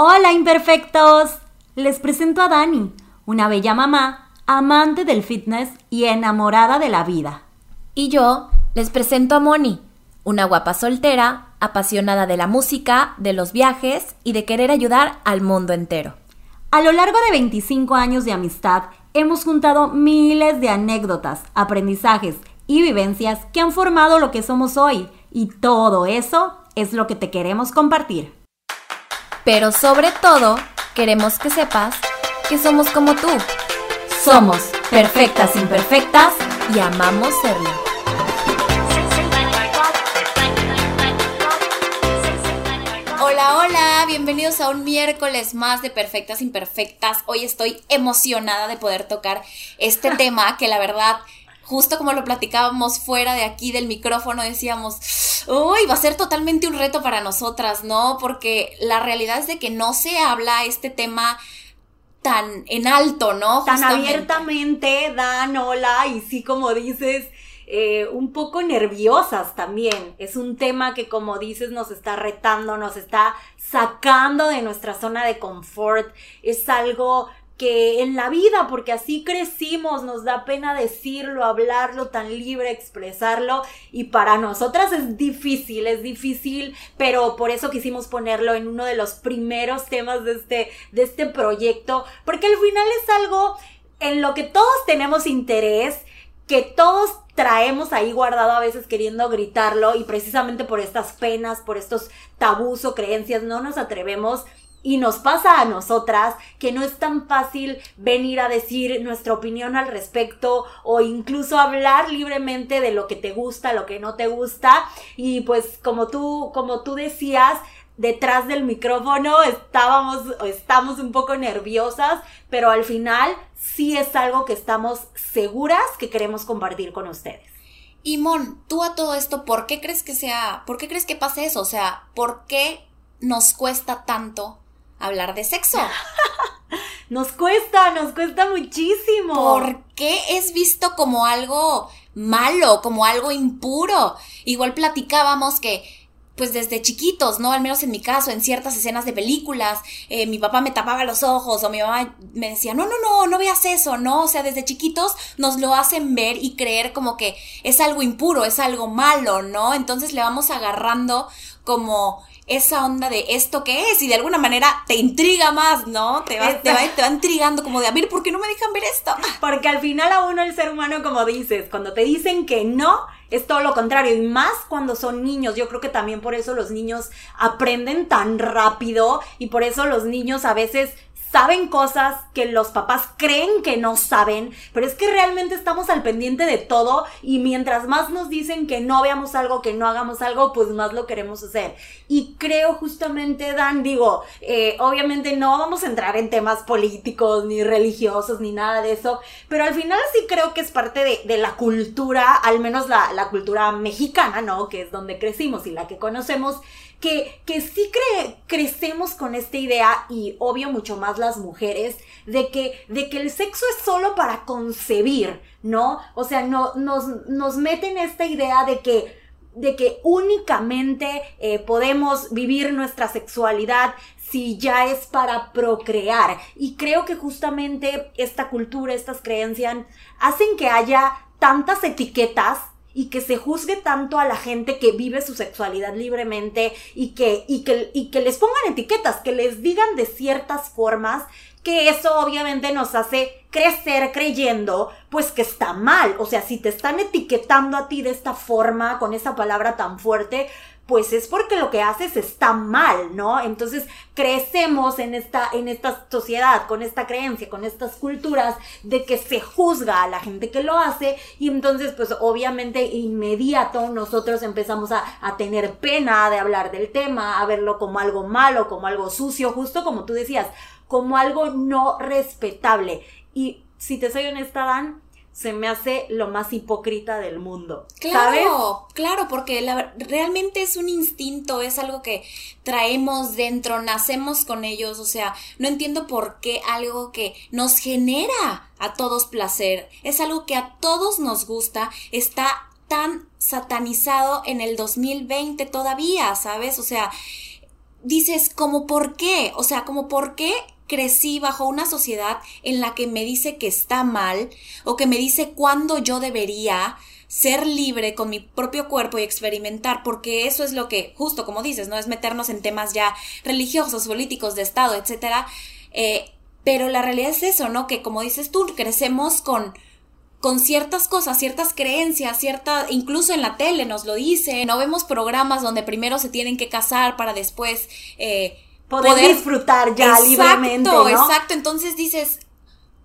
Hola imperfectos, les presento a Dani, una bella mamá, amante del fitness y enamorada de la vida. Y yo les presento a Moni, una guapa soltera, apasionada de la música, de los viajes y de querer ayudar al mundo entero. A lo largo de 25 años de amistad, hemos juntado miles de anécdotas, aprendizajes y vivencias que han formado lo que somos hoy, y todo eso es lo que te queremos compartir. Pero sobre todo, queremos que sepas que somos como tú. Somos perfectas imperfectas y amamos serlo. Hola, hola, bienvenidos a un miércoles más de Perfectas Imperfectas. Hoy estoy emocionada de poder tocar este tema que la verdad justo como lo platicábamos fuera de aquí del micrófono, decíamos, uy, va a ser totalmente un reto para nosotras, ¿no? Porque la realidad es de que no se habla este tema tan en alto, ¿no? Tan abiertamente, Dan, hola, y sí, como dices, eh, un poco nerviosas también. Es un tema que, como dices, nos está retando, nos está sacando de nuestra zona de confort. Es algo que en la vida, porque así crecimos, nos da pena decirlo, hablarlo tan libre, expresarlo, y para nosotras es difícil, es difícil, pero por eso quisimos ponerlo en uno de los primeros temas de este, de este proyecto, porque al final es algo en lo que todos tenemos interés, que todos traemos ahí guardado a veces queriendo gritarlo y precisamente por estas penas, por estos tabús o creencias no nos atrevemos y nos pasa a nosotras que no es tan fácil venir a decir nuestra opinión al respecto o incluso hablar libremente de lo que te gusta, lo que no te gusta. Y pues como tú, como tú decías, detrás del micrófono estábamos, estamos un poco nerviosas, pero al final sí es algo que estamos seguras que queremos compartir con ustedes. Y Mon, tú a todo esto, ¿por qué crees que sea, por qué crees que pase eso? O sea, ¿por qué nos cuesta tanto hablar de sexo. nos cuesta, nos cuesta muchísimo. ¿Por qué es visto como algo malo, como algo impuro? Igual platicábamos que pues desde chiquitos, ¿no? Al menos en mi caso, en ciertas escenas de películas, eh, mi papá me tapaba los ojos o mi mamá me decía, no, no, no, no veas eso, ¿no? O sea, desde chiquitos nos lo hacen ver y creer como que es algo impuro, es algo malo, ¿no? Entonces le vamos agarrando como esa onda de esto que es y de alguna manera te intriga más, ¿no? Te va, te va, te va intrigando como de, a ver, ¿por qué no me dejan ver esto? Porque al final a uno el ser humano, como dices, cuando te dicen que no, es todo lo contrario. Y más cuando son niños. Yo creo que también por eso los niños aprenden tan rápido y por eso los niños a veces saben cosas que los papás creen que no saben, pero es que realmente estamos al pendiente de todo y mientras más nos dicen que no veamos algo, que no hagamos algo, pues más lo queremos hacer. Y creo justamente, Dan, digo, eh, obviamente no vamos a entrar en temas políticos, ni religiosos, ni nada de eso, pero al final sí creo que es parte de, la cultura, al menos la, la cultura mexicana, ¿no? Que es donde crecimos y la que conocemos que, que sí crecemos con esta idea, y obvio mucho más las mujeres, de que, de que el sexo es solo para concebir, ¿no? O sea, no, nos, nos meten esta idea de que de que únicamente eh, podemos vivir nuestra sexualidad si ya es para procrear. Y creo que justamente esta cultura, estas creencias, hacen que haya tantas etiquetas y que se juzgue tanto a la gente que vive su sexualidad libremente y que, y que, y que les pongan etiquetas, que les digan de ciertas formas, que eso obviamente nos hace crecer creyendo pues que está mal. O sea, si te están etiquetando a ti de esta forma, con esa palabra tan fuerte, pues es porque lo que haces está mal, ¿no? Entonces crecemos en esta, en esta sociedad, con esta creencia, con estas culturas de que se juzga a la gente que lo hace y entonces pues obviamente inmediato nosotros empezamos a, a tener pena de hablar del tema, a verlo como algo malo, como algo sucio, justo como tú decías, como algo no respetable. Y si te soy honesta, Dan, se me hace lo más hipócrita del mundo. Claro, claro, porque realmente es un instinto, es algo que traemos dentro, nacemos con ellos, o sea, no entiendo por qué algo que nos genera a todos placer, es algo que a todos nos gusta, está tan satanizado en el 2020 todavía, ¿sabes? O sea, dices, como por qué, o sea, como por qué crecí bajo una sociedad en la que me dice que está mal o que me dice cuándo yo debería ser libre con mi propio cuerpo y experimentar, porque eso es lo que, justo como dices, no es meternos en temas ya religiosos, políticos, de Estado, etcétera. Eh, pero la realidad es eso, ¿no? Que como dices tú, crecemos con, con ciertas cosas, ciertas creencias, cierta, incluso en la tele nos lo dice, no vemos programas donde primero se tienen que casar para después eh, poder, disfrutar ya exacto, libremente. ¿no? Exacto, entonces dices,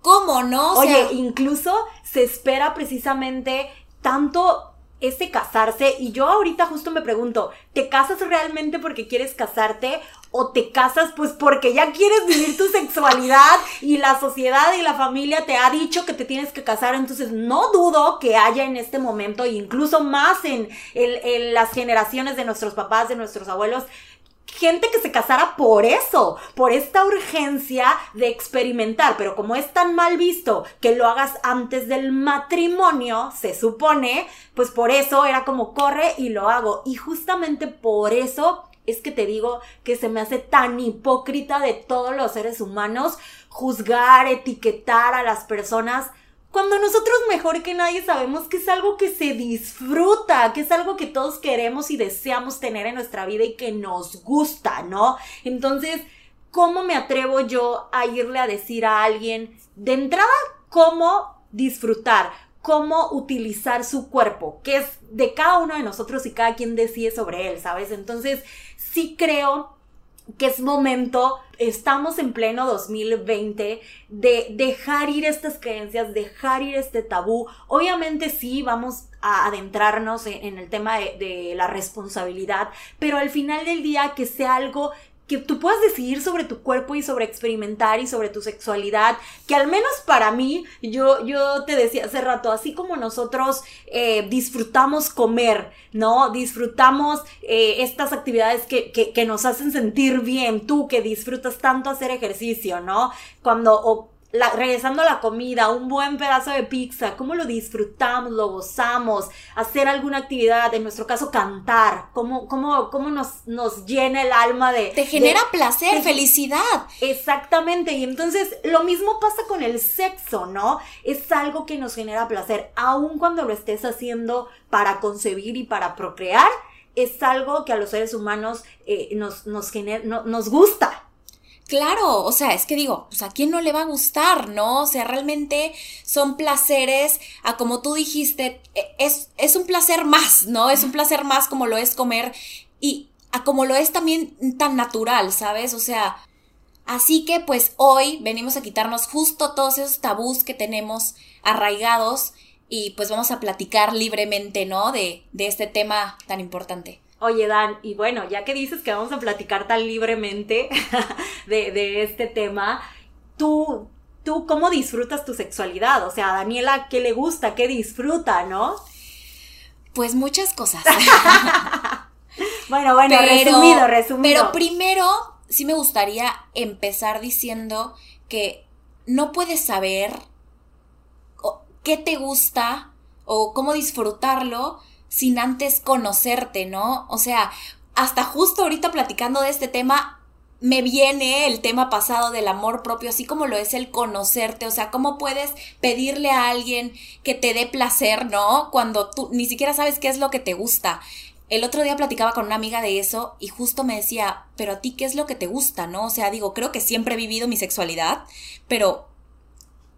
¿cómo no? O Oye, incluso se espera precisamente tanto ese casarse y yo ahorita justo me pregunto, ¿te casas realmente porque quieres casarte o te casas pues porque ya quieres vivir tu sexualidad y la sociedad y la familia te ha dicho que te tienes que casar? Entonces no dudo que haya en este momento, incluso más en, en las generaciones de nuestros papás, de nuestros abuelos, gente que se casara por eso, por esta urgencia de experimentar, pero como es tan mal visto que lo hagas antes del matrimonio, se supone, pues por eso era como corre y lo hago. Y justamente por eso es que te digo que se me hace tan hipócrita de todos los seres humanos juzgar, etiquetar a las personas cuando nosotros mejor que nadie sabemos que es algo que se disfruta, que es algo que todos queremos y deseamos tener en nuestra vida y que nos gusta, ¿no? Entonces, ¿cómo me atrevo yo a irle a decir a alguien de entrada cómo disfrutar? cómo utilizar su cuerpo, que es de cada uno de nosotros y cada quien decide sobre él, ¿sabes? Entonces, sí creo que es momento, estamos en pleno 2020, de dejar ir estas creencias, dejar ir este tabú. Obviamente sí, vamos a adentrarnos en, el tema de, de, la responsabilidad, pero al final del día que sea algo que tú puedas decidir sobre tu cuerpo y sobre experimentar y sobre tu sexualidad, que al menos para mí, yo, yo te decía hace rato, así como nosotros eh, disfrutamos comer, ¿no? Disfrutamos eh, estas actividades que, que, que, nos hacen sentir bien, tú que disfrutas tanto hacer ejercicio, ¿no? Cuando, regresando a la comida, un buen pedazo de pizza, cómo lo disfrutamos, lo gozamos, hacer alguna actividad, en nuestro caso cantar, cómo, cómo, cómo nos, nos llena el alma de... Te genera placer, felicidad. Exactamente, y entonces lo mismo pasa con el sexo, ¿no? Es algo que nos genera placer, aun cuando lo estés haciendo para concebir y para procrear, es algo que a los seres humanos eh, nos, nos, nos gusta. Claro, o sea, es que digo, pues a quién no le va a gustar, ¿no? O sea, realmente son placeres, a como tú dijiste, e, es, es un placer más, ¿no? Es un placer más como lo es comer y a como lo es también tan natural, ¿sabes? O sea, así que pues hoy venimos a quitarnos justo todos esos tabús que tenemos arraigados y pues vamos a platicar libremente, ¿no? De, de este tema tan importante. Oye, Dan, y bueno, ya que dices que vamos a platicar tan libremente de, este tema, tú, tú, ¿cómo disfrutas tu sexualidad? O sea, a Daniela, ¿qué le gusta? ¿Qué disfruta, no? Pues muchas cosas. bueno, bueno, resumido, resumido. Pero primero, sí me gustaría empezar diciendo que no puedes saber qué te gusta o cómo disfrutarlo sin antes conocerte, ¿no? O sea, hasta justo ahorita platicando de este tema, me viene el tema pasado del amor propio, así como lo es el conocerte, o sea, cómo puedes pedirle a alguien que te dé placer, ¿no? Cuando tú ni siquiera sabes qué es lo que te gusta. El otro día platicaba con una amiga de eso y justo me decía, pero a ti qué es lo que te gusta, ¿no? O sea, digo, creo que siempre he vivido mi sexualidad, pero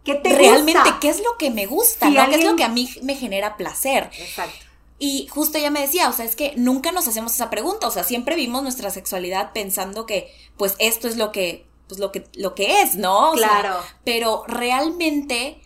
¿Qué te realmente qué es lo que me gusta, ¿no? ¿Qué es lo que a mí me genera placer? Exacto. Y justo ella me decía, o sea, es que nunca nos hacemos esa pregunta, o sea, siempre vimos nuestra sexualidad pensando que, pues, esto es lo que, pues, lo que, lo que es, ¿no? claro. pero realmente,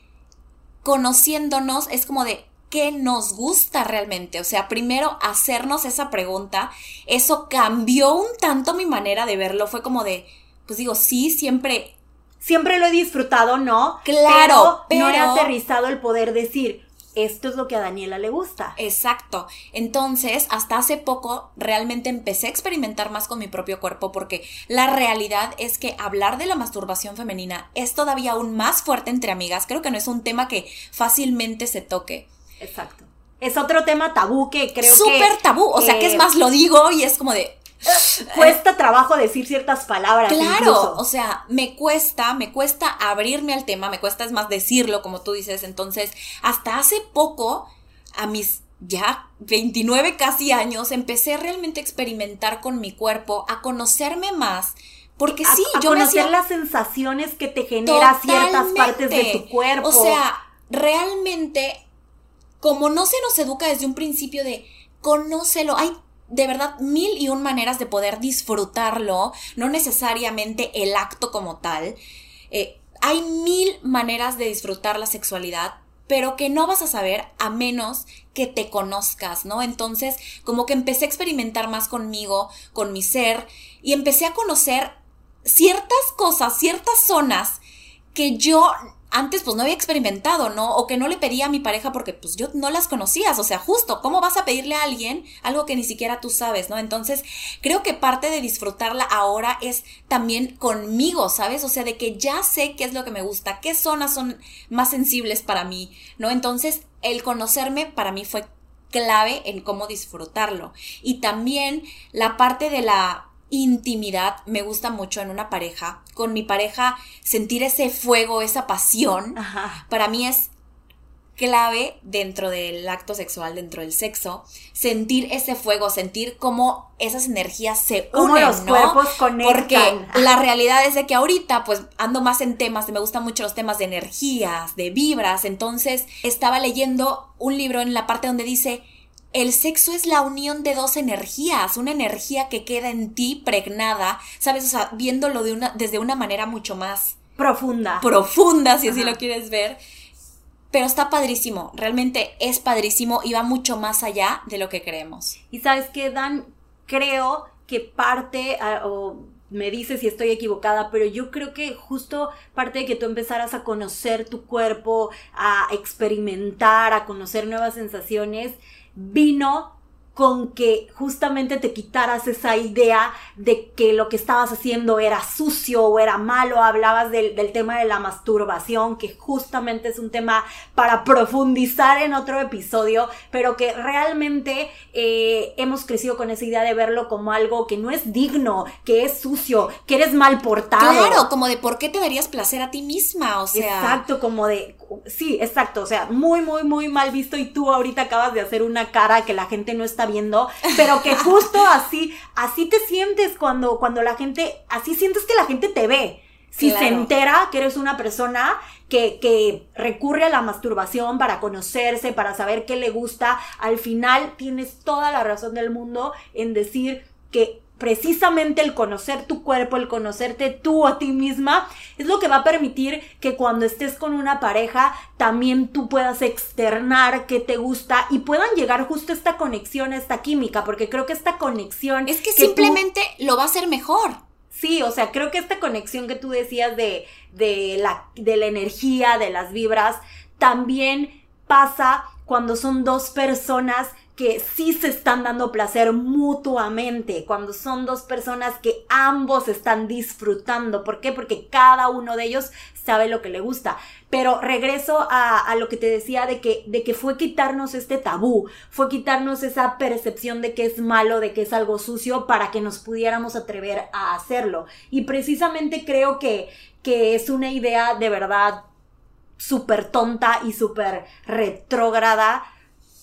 conociéndonos, es como de, ¿qué nos gusta realmente? O sea, primero hacernos esa pregunta, eso cambió un tanto mi manera de verlo, fue como de, pues digo, sí, siempre... Siempre lo he disfrutado, ¿no? Claro, pero, no he aterrizado el poder decir, esto es lo que a Daniela le gusta. Exacto. Entonces, hasta hace poco realmente empecé a experimentar más con mi propio cuerpo porque la realidad es que hablar de la masturbación femenina es todavía aún más fuerte entre amigas. Creo que no es un tema que fácilmente se toque. Exacto. Es otro tema tabú que creo Súper tabú. O sea, que es más, lo digo y es como de, cuesta trabajo decir ciertas palabras. Claro, o sea, me cuesta, me cuesta abrirme al tema, me cuesta es más decirlo, como tú dices. Entonces, hasta hace poco, a mis ya 29 casi años, empecé realmente a experimentar con mi cuerpo, a conocerme más. Porque sí, a, yo conocer las sensaciones que te genera ciertas partes de tu cuerpo. O sea, realmente, como no se nos educa desde un principio de conócelo, hay de verdad mil y un maneras de poder disfrutarlo, no necesariamente el acto como tal. Eh, hay mil maneras de disfrutar la sexualidad, pero que no vas a saber a menos que te conozcas, ¿no? Entonces, como que empecé a experimentar más conmigo, con mi ser, y empecé a conocer ciertas cosas, ciertas zonas que yo antes pues no había experimentado, ¿no? O que no le pedía a mi pareja porque pues yo no las conocías, o sea, justo, ¿cómo vas a pedirle a alguien algo que ni siquiera tú sabes, ¿no? Entonces, creo que parte de disfrutarla ahora es también conmigo, ¿sabes? O sea, de que ya sé qué es lo que me gusta, qué zonas son más sensibles para mí, ¿no? Entonces, el conocerme para mí fue clave en cómo disfrutarlo. Y también la parte de la intimidad me gusta mucho en una pareja. Con mi pareja sentir ese fuego, esa pasión, para mí es clave dentro del acto sexual, dentro del sexo, sentir ese fuego, sentir cómo esas energías se unen, los cuerpos conectan. Porque la realidad es de que ahorita pues ando más en temas, me gustan mucho los temas de energías, de vibras, entonces estaba leyendo un libro en la parte donde dice el sexo es la unión de dos energías, una energía que queda en ti pregnada, ¿sabes? O sea, viéndolo de una, desde una manera mucho más profunda. Profunda, si así lo quieres ver. Pero está padrísimo, realmente es padrísimo y va mucho más allá de lo que creemos. Y sabes qué, Dan, creo que parte, o me dice si estoy equivocada, pero yo creo que justo parte de que tú empezaras a conocer tu cuerpo, a experimentar, a conocer nuevas sensaciones, vino con que justamente te quitaras esa idea de que lo que estabas haciendo era sucio o era malo. Hablabas del, tema de la masturbación, que justamente es un tema para profundizar en otro episodio, pero que realmente eh, hemos crecido con esa idea de verlo como algo que no es digno, que es sucio, que eres mal portado. Claro, como de por qué te darías placer a ti misma, o sea. Exacto, como de, sí, exacto, o sea, muy, muy, muy mal visto y tú ahorita acabas de hacer una cara que la gente no está viendo, pero que justo así, así te sientes cuando, cuando la gente, así sientes que la gente te ve. Si se entera que eres una persona que, que, recurre a la masturbación para conocerse, para saber qué le gusta, al final tienes toda la razón del mundo en decir que precisamente el conocer tu cuerpo, el conocerte tú a ti misma, es lo que va a permitir que cuando estés con una pareja también tú puedas externar qué te gusta y puedan llegar justo a esta conexión, a esta química, porque creo que esta conexión... Es que, simplemente lo va a hacer mejor. Sí, o sea, creo que esta conexión que tú decías de, de, la, de la energía, de las vibras, también pasa cuando son dos personas que sí se están dando placer mutuamente, cuando son dos personas que ambos están disfrutando. ¿Por qué? Porque cada uno de ellos sabe lo que le gusta. Pero regreso a, lo que te decía de que, de que fue quitarnos este tabú, fue quitarnos esa percepción de que es malo, de que es algo sucio, para que nos pudiéramos atrever a hacerlo. Y precisamente creo que, que es una idea de verdad súper tonta y súper retrógrada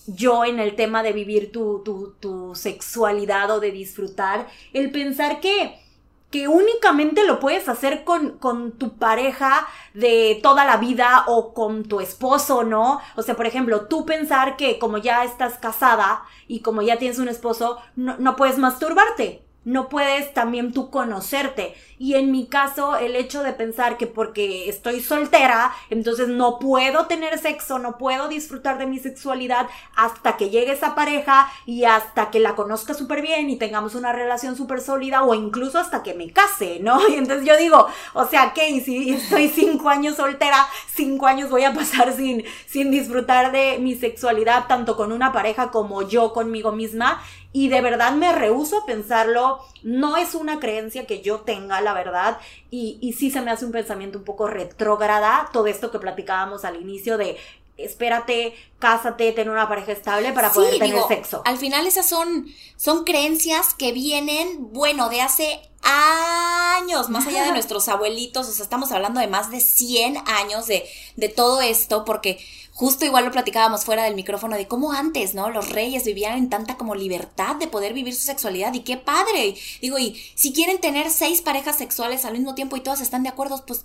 yo en el tema de vivir tu, tu, tu sexualidad o de disfrutar, el pensar que, que únicamente lo puedes hacer con, con, tu pareja de toda la vida o con tu esposo, ¿no? O sea, por ejemplo, tú pensar que como ya estás casada y como ya tienes un esposo, no, no puedes masturbarte no puedes también tú conocerte. Y en mi caso, el hecho de pensar que porque estoy soltera, entonces no puedo tener sexo, no puedo disfrutar de mi sexualidad hasta que llegue esa pareja y hasta que la conozca súper bien y tengamos una relación súper sólida o incluso hasta que me case, ¿no? Y entonces yo digo, o sea, ¿qué? si estoy cinco años soltera, cinco años voy a pasar sin, sin disfrutar de mi sexualidad, tanto con una pareja como yo conmigo misma y de verdad me rehuso a pensarlo, no es una creencia que yo tenga, la verdad, y, y sí se me hace un pensamiento un poco retrógrada, todo esto que platicábamos al inicio de espérate, cásate, tener una pareja estable para poder tener sexo. Al final esas son, son creencias que vienen, bueno, de hace años, más allá de nuestros abuelitos, o sea, estamos hablando de más de 100 años de, de todo esto, porque justo igual lo platicábamos fuera del micrófono de cómo antes, ¿no? Los reyes vivían en tanta como libertad de poder vivir su sexualidad y qué padre. Digo, y si quieren tener seis parejas sexuales al mismo tiempo y todas están de acuerdo, pues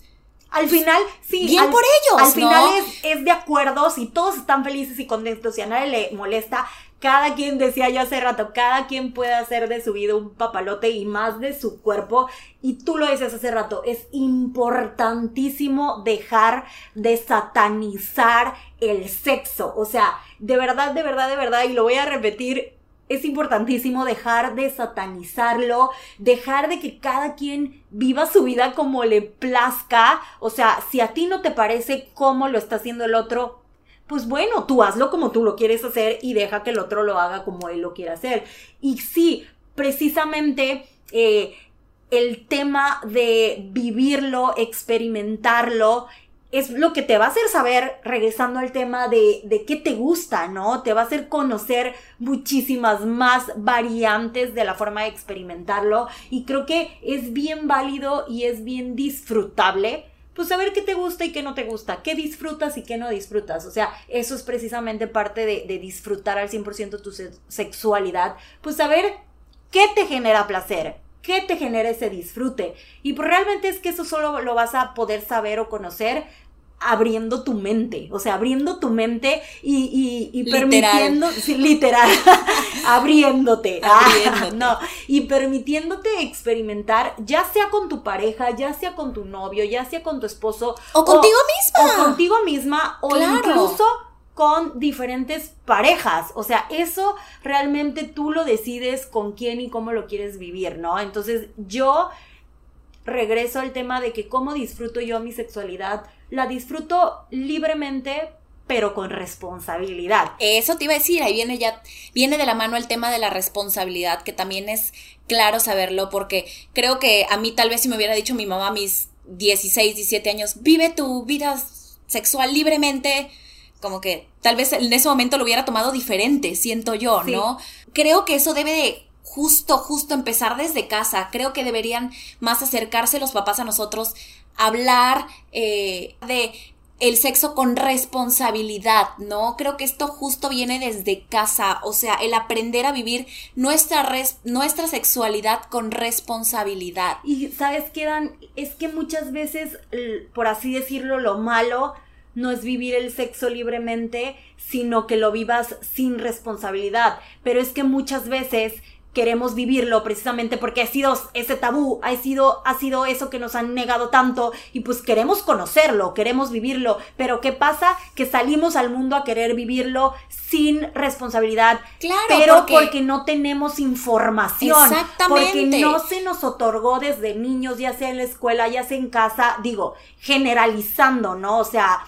al final, sí. Bien por ellos. Al final es, de acuerdo, si todos están felices y contentos y a nadie le molesta, cada quien decía yo hace rato, cada quien puede hacer de su vida un papalote y más de su cuerpo. Y tú lo dices hace rato, es importantísimo dejar de satanizar el sexo. O sea, de verdad, de verdad, de verdad, y lo voy a repetir es importantísimo dejar de satanizarlo, dejar de que cada quien viva su vida como le plazca. O sea, si a ti no te parece cómo lo está haciendo el otro, pues bueno, tú hazlo como tú lo quieres hacer y deja que el otro lo haga como él lo quiere hacer. Y sí, precisamente eh, el tema de vivirlo, experimentarlo, es lo que te va a hacer saber, regresando al tema de, de qué te gusta, ¿no? Te va a hacer conocer muchísimas más variantes de la forma de experimentarlo y creo que es bien válido y es bien disfrutable pues saber qué te gusta y qué no te gusta, qué disfrutas y qué no disfrutas. O sea, eso es precisamente parte de, disfrutar al 100% tu sexualidad, pues saber qué te genera placer, qué te genera ese disfrute. Y pues realmente es que eso solo lo vas a poder saber o conocer abriendo tu mente, o sea, abriendo tu mente y, y, y permitiendo, literal, abriéndote, ah, abriéndote. no, y permitiéndote experimentar, ya sea con tu pareja, ya sea con tu novio, ya sea con tu esposo, o contigo misma, o contigo misma, o incluso con diferentes parejas. O sea, eso realmente tú lo decides con quién y cómo lo quieres vivir, ¿no? Entonces yo regreso al tema de que cómo disfruto yo mi sexualidad la disfruto libremente, pero con responsabilidad. Eso te iba a decir, ahí viene ya, viene de la mano el tema de la responsabilidad, que también es claro saberlo, porque creo que a mí tal vez si me hubiera dicho mi mamá a mis 16, 17 años, vive tu vida sexual libremente, como que tal vez en ese momento lo hubiera tomado diferente, siento yo, ¿no? Creo que eso debe de justo, justo empezar desde casa. Creo que deberían más acercarse los papás a nosotros hablar eh, de el sexo con responsabilidad, ¿no? Creo que esto justo viene desde casa, o sea, el aprender a vivir nuestra, nuestra sexualidad con responsabilidad. Y sabes qué, Dan, es que muchas veces, por así decirlo, lo malo no es vivir el sexo libremente, sino que lo vivas sin responsabilidad. Pero es que muchas veces queremos vivirlo precisamente porque ha sido ese tabú, ha sido, ha sido eso que nos han negado tanto y pues queremos conocerlo, queremos vivirlo, pero ¿qué pasa? Que salimos al mundo a querer vivirlo sin responsabilidad, claro, pero porque, no tenemos información, porque no se nos otorgó desde niños, ya sea en la escuela, ya sea en casa, digo, generalizando, ¿no? O sea,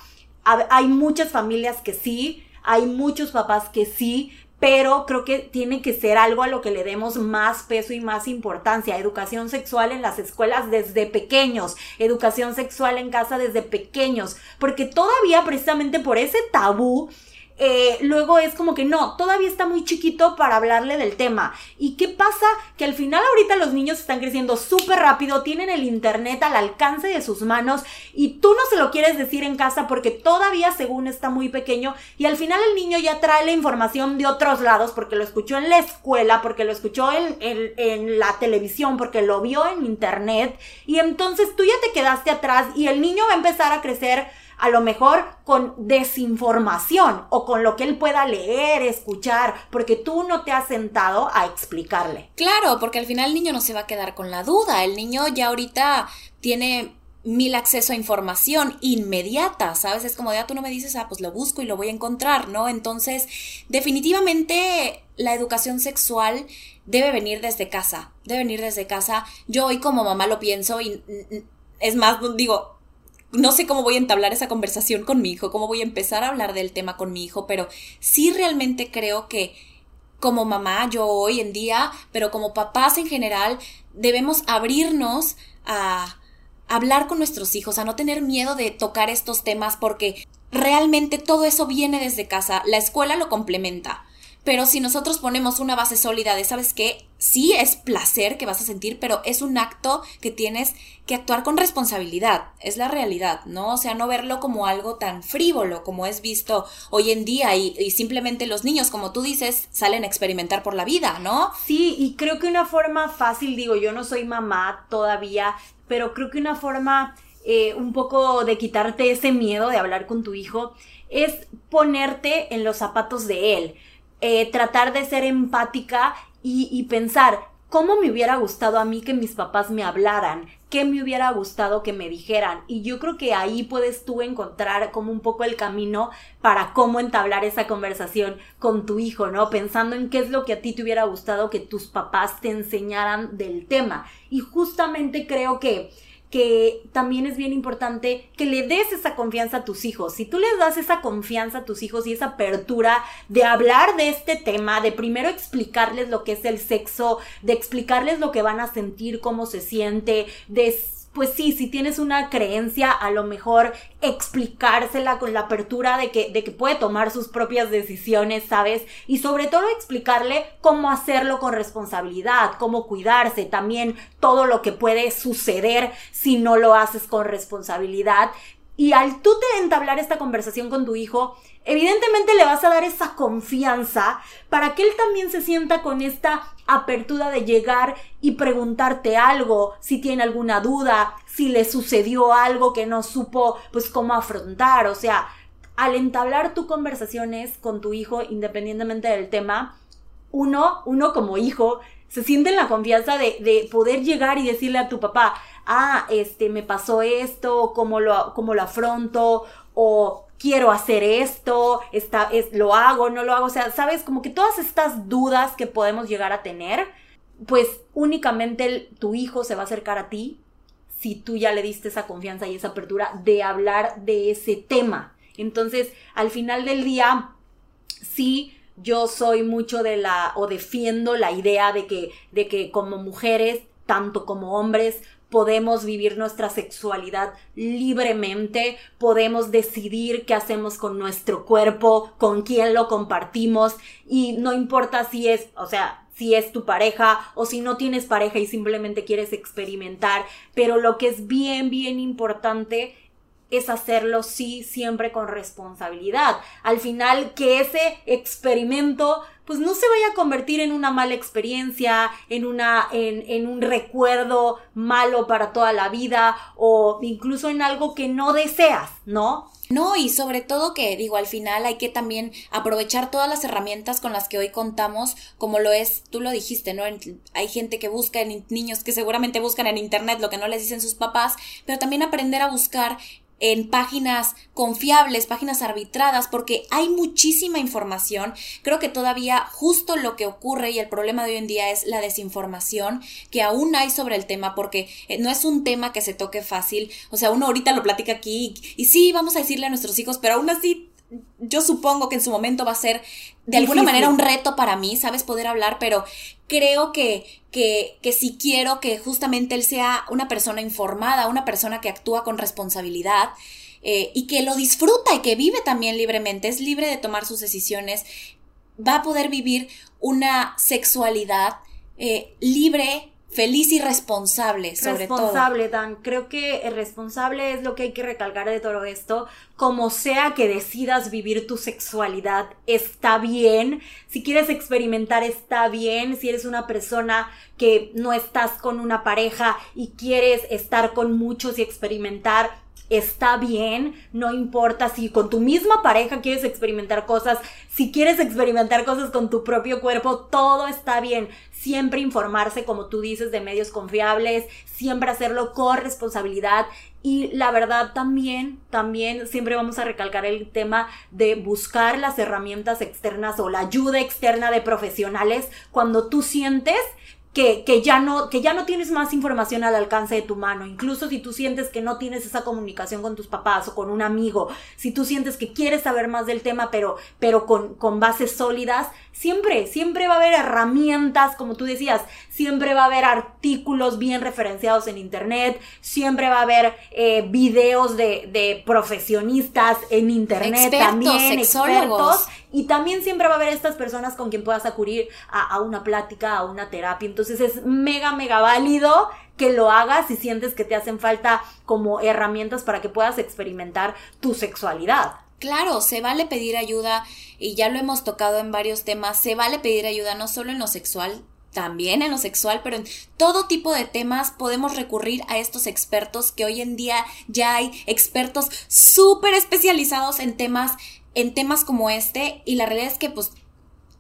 hay muchas familias que sí, hay muchos papás que sí, pero creo que tiene que ser algo a lo que le demos más peso y más importancia. Educación sexual en las escuelas desde pequeños, educación sexual en casa desde pequeños, porque todavía precisamente por ese tabú eh, luego es como que no, todavía está muy chiquito para hablarle del tema. ¿Y qué pasa? Que al final ahorita los niños están creciendo súper rápido, tienen el internet al alcance de sus manos y tú no se lo quieres decir en casa porque todavía según está muy pequeño y al final el niño ya trae la información de otros lados porque lo escuchó en la escuela, porque lo escuchó en, en la televisión, porque lo vio en internet y entonces tú ya te quedaste atrás y el niño va a empezar a crecer a lo mejor con desinformación o con lo que él pueda leer, escuchar, porque tú no te has sentado a explicarle. Claro, porque al final el niño no se va a quedar con la duda, el niño ya ahorita tiene mil acceso a información inmediata, ¿sabes? Es como de, ah, tú no me dices, ah, pues lo busco y lo voy a encontrar, ¿no? Entonces, definitivamente la educación sexual debe venir desde casa, debe venir desde casa. Yo hoy como mamá lo pienso y es más, digo, no sé cómo voy a entablar esa conversación con mi hijo, cómo voy a empezar a hablar del tema con mi hijo, pero sí realmente creo que como mamá, yo hoy en día, pero como papás en general, debemos abrirnos a hablar con nuestros hijos, a no tener miedo de tocar estos temas porque realmente todo eso viene desde casa, la escuela lo complementa. Pero si nosotros ponemos una base sólida de, ¿sabes qué? Sí es placer que vas a sentir, pero es un acto que tienes que actuar con responsabilidad. Es la realidad, ¿no? O sea, no verlo como algo tan frívolo como es visto hoy en día y, simplemente los niños, como tú dices, salen a experimentar por la vida, ¿no? Sí, y creo que una forma fácil, digo, yo no soy mamá todavía, pero creo que una forma eh, un poco de quitarte ese miedo de hablar con tu hijo es ponerte en los zapatos de él. Eh, tratar de ser empática y, pensar, ¿cómo me hubiera gustado a mí que mis papás me hablaran? ¿Qué me hubiera gustado que me dijeran? Y yo creo que ahí puedes tú encontrar como un poco el camino para cómo entablar esa conversación con tu hijo, ¿no? Pensando en qué es lo que a ti te hubiera gustado que tus papás te enseñaran del tema. Y justamente creo que que también es bien importante que le des esa confianza a tus hijos. Si tú les das esa confianza a tus hijos y esa apertura de hablar de este tema, de primero explicarles lo que es el sexo, de explicarles lo que van a sentir, cómo se siente, de pues sí, si tienes una creencia, a lo mejor explicársela con la apertura de que, de que puede tomar sus propias decisiones, ¿sabes? Y sobre todo explicarle cómo hacerlo con responsabilidad, cómo cuidarse, también todo lo que puede suceder si no lo haces con responsabilidad. Y al tú te entablar esta conversación con tu hijo, evidentemente le vas a dar esa confianza para que él también se sienta con esta apertura de llegar y preguntarte algo, si tiene alguna duda, si le sucedió algo que no supo pues cómo afrontar, o sea, al entablar tu conversaciones con tu hijo independientemente del tema, uno, uno como hijo, se siente en la confianza de, de poder llegar y decirle a tu papá, ah, este, me pasó esto, cómo lo, cómo lo afronto, o quiero hacer esto, está, es, lo hago, no lo hago, o sea, sabes, como que todas estas dudas que podemos llegar a tener, pues únicamente tu hijo se va a acercar a ti si tú ya le diste esa confianza y esa apertura de hablar de ese tema. Entonces, al final del día, sí, yo soy mucho de la, o defiendo la idea de que, de que como mujeres, tanto como hombres, podemos vivir nuestra sexualidad libremente, podemos decidir qué hacemos con nuestro cuerpo, con quién lo compartimos y no importa si es, o sea, si es tu pareja o si no tienes pareja y simplemente quieres experimentar, pero lo que es bien, bien importante es hacerlo sí siempre con responsabilidad. Al final que ese experimento pues no se vaya a convertir en una mala experiencia, en una, en, en un recuerdo malo para toda la vida o incluso en algo que no deseas, ¿no? No, y sobre todo que digo, al final hay que también aprovechar todas las herramientas con las que hoy contamos, como lo es, tú lo dijiste, ¿no? Hay gente que busca en niños que seguramente buscan en internet lo que no les dicen sus papás, pero también aprender a buscar en páginas confiables, páginas arbitradas, porque hay muchísima información. Creo que todavía justo lo que ocurre y el problema de hoy en día es la desinformación que aún hay sobre el tema, porque eh, no es un tema que se toque fácil. O sea, uno ahorita lo platica aquí y, y sí, vamos a decirle a nuestros hijos, pero aún así yo supongo que en su momento va a ser de alguna manera un reto para mí, sabes, poder hablar, pero creo que, que, que si quiero que justamente él sea una persona informada, una persona que actúa con responsabilidad, eh, y que lo disfruta y que vive también libremente, es libre de tomar sus decisiones, va a poder vivir una sexualidad eh, libre, feliz y responsable, sobre todo. Responsable, Dan. Creo que el responsable es lo que hay que recalcar de todo esto. Como sea que decidas vivir tu sexualidad, está bien. Si quieres experimentar, está bien. Si eres una persona que no estás con una pareja y quieres estar con muchos y experimentar, está bien, no importa si con tu misma pareja quieres experimentar cosas, si quieres experimentar cosas con tu propio cuerpo, todo está bien. Siempre informarse, como tú dices, de medios confiables, siempre hacerlo con responsabilidad y la verdad también, también siempre vamos a recalcar el tema de buscar las herramientas externas o la ayuda externa de profesionales cuando tú sientes que, que, ya no, que ya no tienes más información al alcance de tu mano. Incluso si tú sientes que no tienes esa comunicación con tus papás o con un amigo, si tú sientes que quieres saber más del tema, pero, pero con, con bases sólidas, siempre, siempre va a haber herramientas, como tú decías, siempre va a haber artículos bien referenciados en internet, siempre va a haber eh, videos de, de, profesionistas en internet también, expertos. Y también siempre va a haber estas personas con quien puedas acudir a, a una plática, a una terapia. Entonces es mega, mega válido que lo hagas si sientes que te hacen falta como herramientas para que puedas experimentar tu sexualidad. Claro, se vale pedir ayuda y ya lo hemos tocado en varios temas, se vale pedir ayuda no solo en lo sexual, también en lo sexual, pero en todo tipo de temas podemos recurrir a estos expertos que hoy en día ya hay expertos súper especializados en temas en temas como este y la realidad es que pues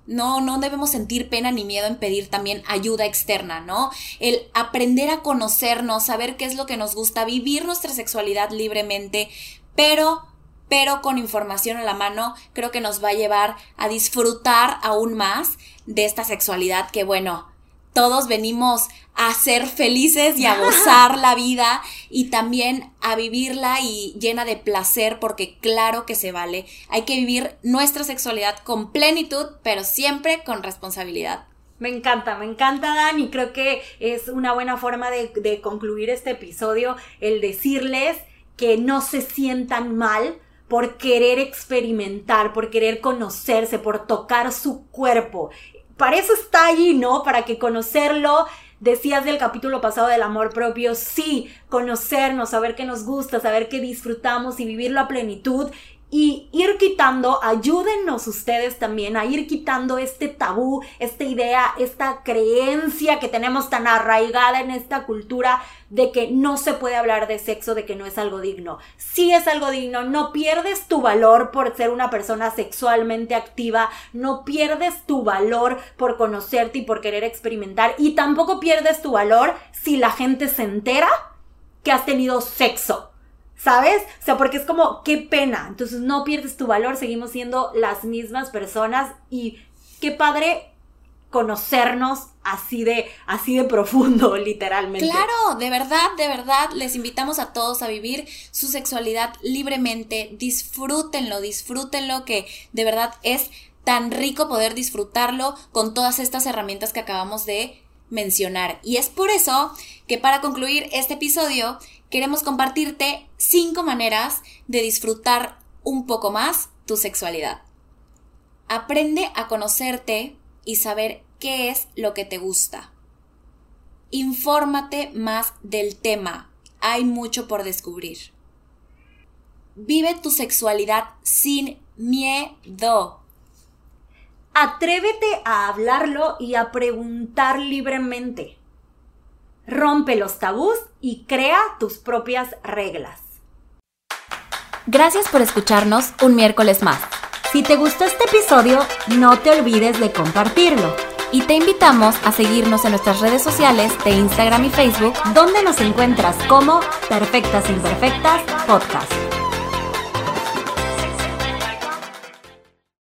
no, no debemos sentir pena ni miedo en pedir también ayuda externa, ¿no? El aprender a conocernos, saber qué es lo que nos gusta, vivir nuestra sexualidad libremente, pero, pero con información a la mano, creo que nos va a llevar a disfrutar aún más de esta sexualidad que, bueno, todos venimos a ser felices y a gozar la vida y también a vivirla y llena de placer porque claro que se vale. Hay que vivir nuestra sexualidad con plenitud, pero siempre con responsabilidad. Me encanta, me encanta Dan y creo que es una buena forma de, de concluir este episodio el decirles que no se sientan mal por querer experimentar, por querer conocerse, por tocar su cuerpo para eso está allí, ¿no? Para que conocerlo, decías del capítulo pasado del amor propio, sí, conocernos, saber qué nos gusta, saber qué disfrutamos y vivirlo a plenitud y ir quitando, ayúdennos ustedes también a ir quitando este tabú, esta idea, esta creencia que tenemos tan arraigada en esta cultura de que no se puede hablar de sexo, de que no es algo digno. Sí es algo digno, no pierdes tu valor por ser una persona sexualmente activa, no pierdes tu valor por conocerte y por querer experimentar y tampoco pierdes tu valor si la gente se entera que has tenido sexo ¿Sabes? O sea, porque es como, qué pena. Entonces no pierdes tu valor, seguimos siendo las mismas personas y qué padre conocernos así de así de profundo, literalmente. Claro, de verdad, de verdad, les invitamos a todos a vivir su sexualidad libremente, disfrútenlo, disfrútenlo que de verdad es tan rico poder disfrutarlo con todas estas herramientas que acabamos de mencionar. Y es por eso que para concluir este episodio queremos compartirte cinco maneras de disfrutar un poco más tu sexualidad. Aprende a conocerte y saber qué es lo que te gusta. Infórmate más del tema. Hay mucho por descubrir. Vive tu sexualidad sin miedo. Atrévete a hablarlo y a preguntar libremente. Rompe los tabús y crea tus propias reglas. Gracias por escucharnos un miércoles más. Si te gustó este episodio, no te olvides de compartirlo. Y te invitamos a seguirnos en nuestras redes sociales de Instagram y Facebook, donde nos encuentras como Perfectas Imperfectas Podcast.